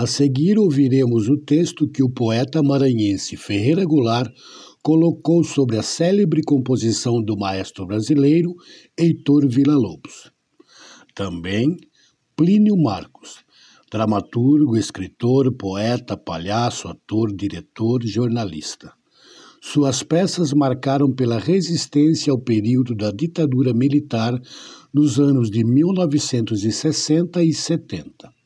A seguir ouviremos o texto que o poeta maranhense Ferreira Goulart colocou sobre a célebre composição do maestro brasileiro Heitor Villa-Lobos. Também Plínio Marcos, dramaturgo, escritor, poeta, palhaço, ator, diretor, jornalista. Suas peças marcaram pela resistência ao período da ditadura militar nos anos de 1960 e 70.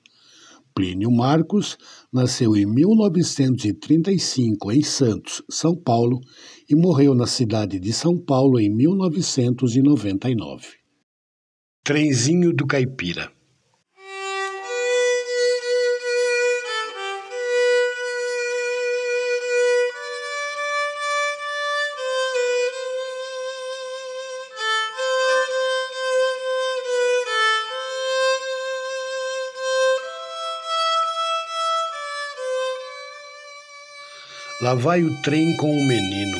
Plínio Marcos nasceu em 1935 em Santos, São Paulo, e morreu na cidade de São Paulo em 1999. Trenzinho do Caipira Lá vai o trem com o menino,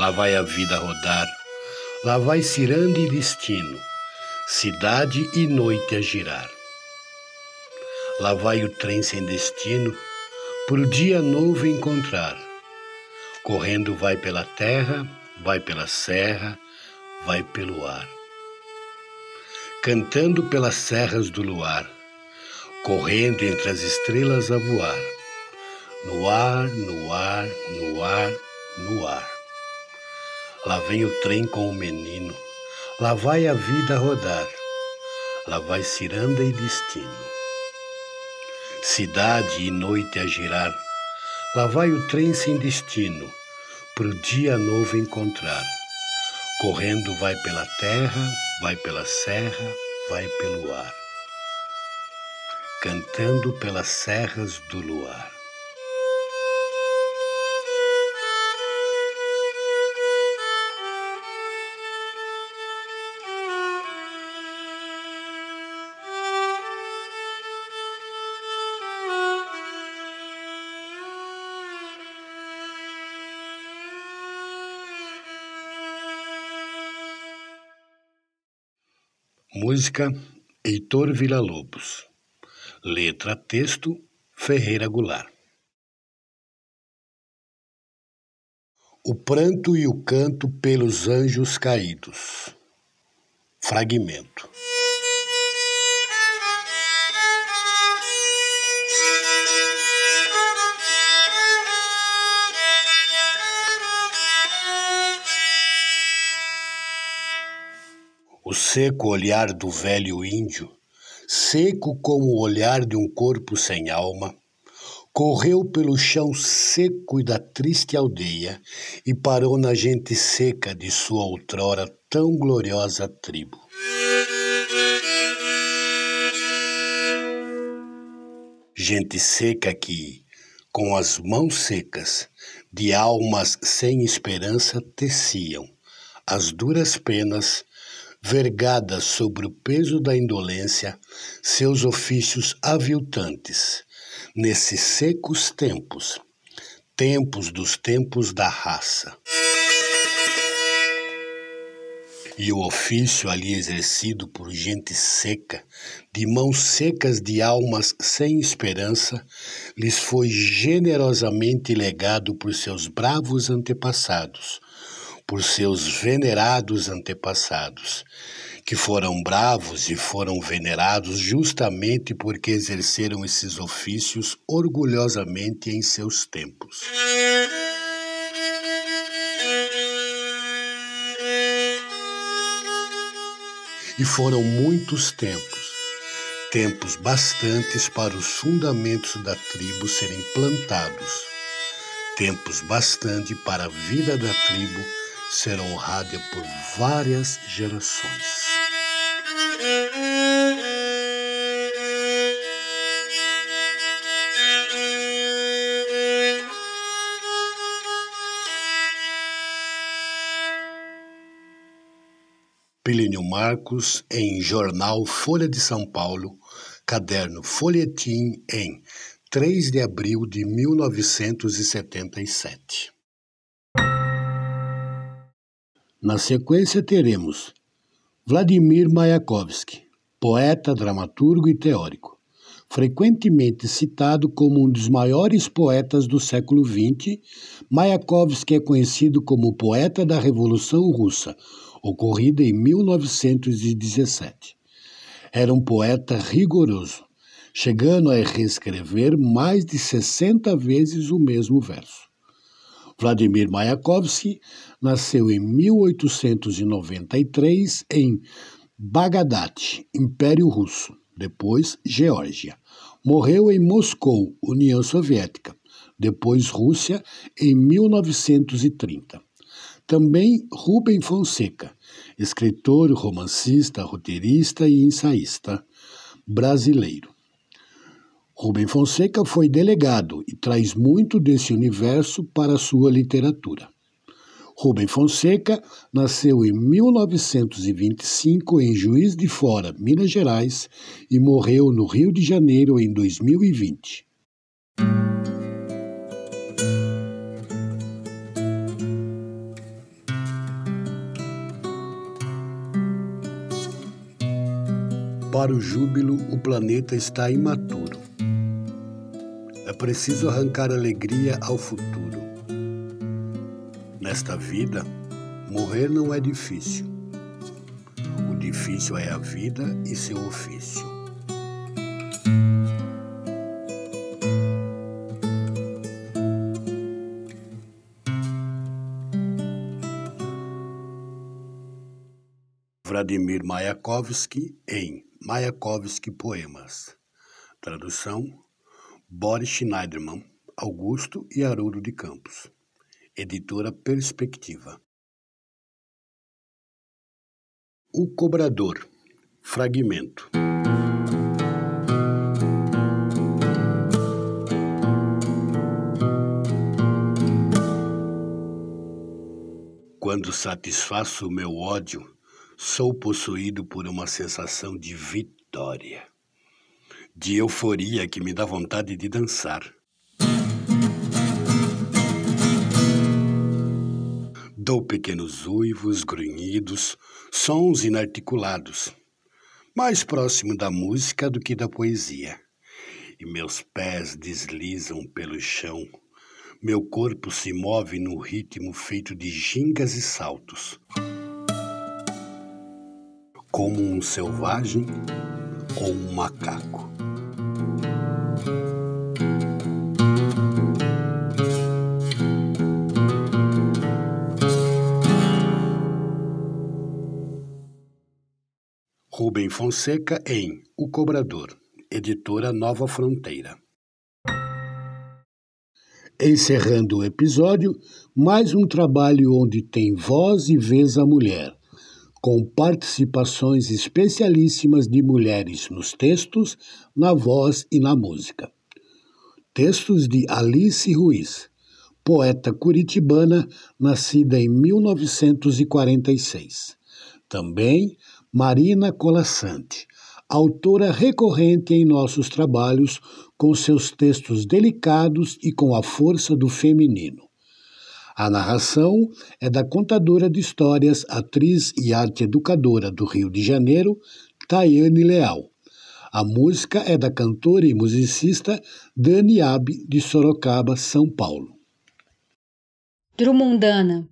lá vai a vida rodar, lá vai ciranda e destino, cidade e noite a girar. Lá vai o trem sem destino, por dia novo encontrar. Correndo vai pela terra, vai pela serra, vai pelo ar. Cantando pelas serras do luar, correndo entre as estrelas a voar no ar, no ar, no ar, no ar. Lá vem o trem com o menino, lá vai a vida rodar, lá vai ciranda e destino. Cidade e noite a girar, lá vai o trem sem destino, pro dia novo encontrar. Correndo vai pela terra, vai pela serra, vai pelo ar. Cantando pelas serras do luar. Música Heitor Villa-Lobos. Letra texto Ferreira Goulart. O pranto e o canto pelos anjos caídos. Fragmento. O seco olhar do velho índio, seco como o olhar de um corpo sem alma, correu pelo chão seco e da triste aldeia e parou na gente seca de sua outrora tão gloriosa tribo. Gente seca que, com as mãos secas, de almas sem esperança, teciam as duras penas vergadas sobre o peso da indolência, seus ofícios aviltantes, nesses secos tempos, tempos dos tempos da raça. E o ofício ali exercido por gente seca, de mãos secas de almas sem esperança, lhes foi generosamente legado por seus bravos antepassados, por seus venerados antepassados, que foram bravos e foram venerados justamente porque exerceram esses ofícios orgulhosamente em seus tempos. E foram muitos tempos, tempos bastantes para os fundamentos da tribo serem plantados, tempos bastante para a vida da tribo ser honrada por várias gerações. Plínio Marcos em Jornal Folha de São Paulo, caderno Folhetim em 3 de abril de 1977. Na sequência teremos Vladimir Mayakovsky, poeta, dramaturgo e teórico, frequentemente citado como um dos maiores poetas do século XX, Mayakovsky é conhecido como poeta da Revolução Russa, ocorrida em 1917. Era um poeta rigoroso, chegando a reescrever mais de 60 vezes o mesmo verso. Vladimir Mayakovsky nasceu em 1893 em Bagdad, Império Russo, depois Geórgia. Morreu em Moscou, União Soviética, depois Rússia, em 1930. Também Rubem Fonseca, escritor, romancista, roteirista e ensaísta brasileiro. Rubem Fonseca foi delegado e traz muito desse universo para sua literatura. Rubem Fonseca nasceu em 1925 em Juiz de Fora, Minas Gerais, e morreu no Rio de Janeiro em 2020. Para o júbilo, o planeta está imaturo. Preciso arrancar alegria ao futuro. Nesta vida, morrer não é difícil. O difícil é a vida e seu ofício. Vladimir Mayakovsky em Mayakovsky Poemas. Tradução: Boris Schneiderman, Augusto e Haroldo de Campos. Editora Perspectiva. O Cobrador. Fragmento. Quando satisfaço o meu ódio, sou possuído por uma sensação de vitória, de euforia que me dá vontade de dançar. Dou pequenos uivos, grunhidos, sons inarticulados, mais próximo da música do que da poesia. E meus pés deslizam pelo chão, meu corpo se move no ritmo feito de gingas e saltos como um selvagem ou um macaco. Rubem Fonseca em O Cobrador, editora Nova Fronteira. Encerrando o episódio, mais um trabalho onde tem voz e vez a mulher com participações especialíssimas de mulheres nos textos, na voz e na música. Textos de Alice Ruiz, poeta curitibana nascida em 1946. Também Marina Colassante, autora recorrente em nossos trabalhos com seus textos delicados e com a força do feminino. A narração é da contadora de histórias, atriz e arte educadora do Rio de Janeiro, Tayane Leal. A música é da cantora e musicista Dani Abe, de Sorocaba, São Paulo. Drumundana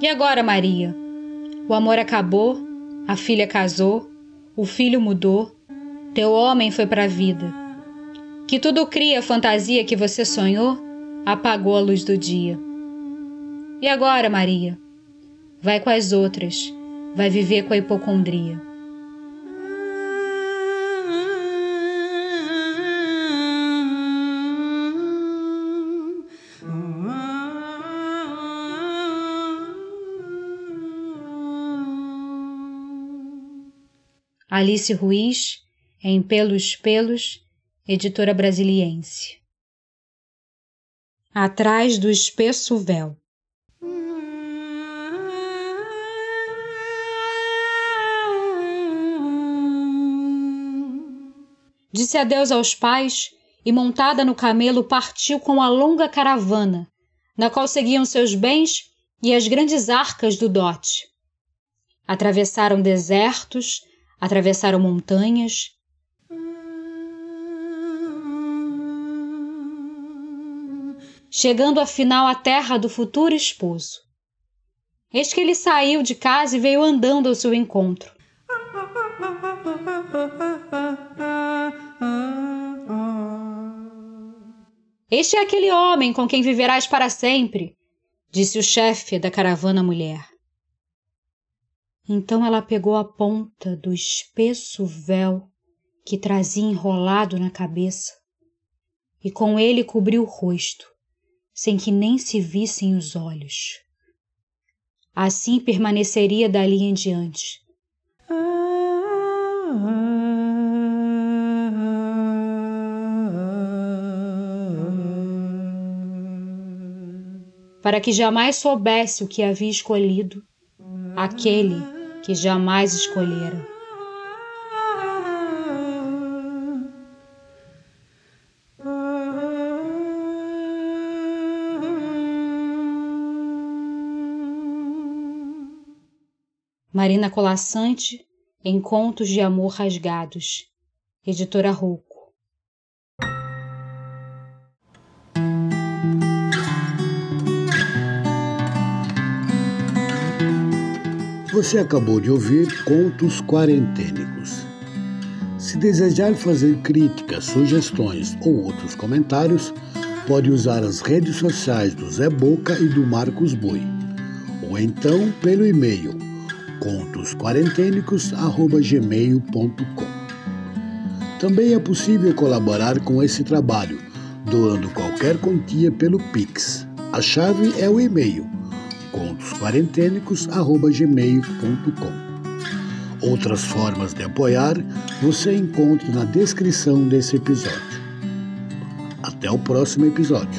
E agora, Maria? O amor acabou, a filha casou, o filho mudou, teu homem foi para a vida. Que tudo cria a fantasia que você sonhou, apagou a luz do dia. E agora, Maria? Vai com as outras, vai viver com a hipocondria. Alice Ruiz, em Pelos Pelos, editora brasiliense. Atrás do espesso véu. Disse adeus aos pais e, montada no camelo, partiu com a longa caravana, na qual seguiam seus bens e as grandes arcas do dote. Atravessaram desertos, atravessaram montanhas. Chegando afinal à terra do futuro esposo. Eis que ele saiu de casa e veio andando ao seu encontro. Este é aquele homem com quem viverás para sempre, disse o chefe da caravana mulher. Então ela pegou a ponta do espesso véu que trazia enrolado na cabeça e com ele cobriu o rosto, sem que nem se vissem os olhos. Assim permaneceria dali em diante. Para que jamais soubesse o que havia escolhido aquele que jamais escolhera. Marina Colassante, em Contos de Amor Rasgados, editora Rouco. Você acabou de ouvir Contos Quarentênicos. Se desejar fazer críticas, sugestões ou outros comentários, pode usar as redes sociais do Zé Boca e do Marcos Boi, ou então pelo e-mail contosquarentenicos@gmail.com. Também é possível colaborar com esse trabalho, doando qualquer quantia pelo Pix. A chave é o e-mail contosquarentenicos.gmail.com. Outras formas de apoiar você encontra na descrição desse episódio. Até o próximo episódio.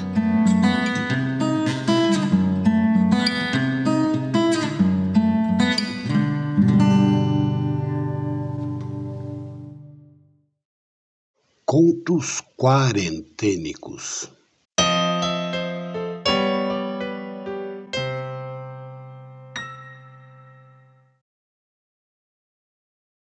Contos Quarentênicos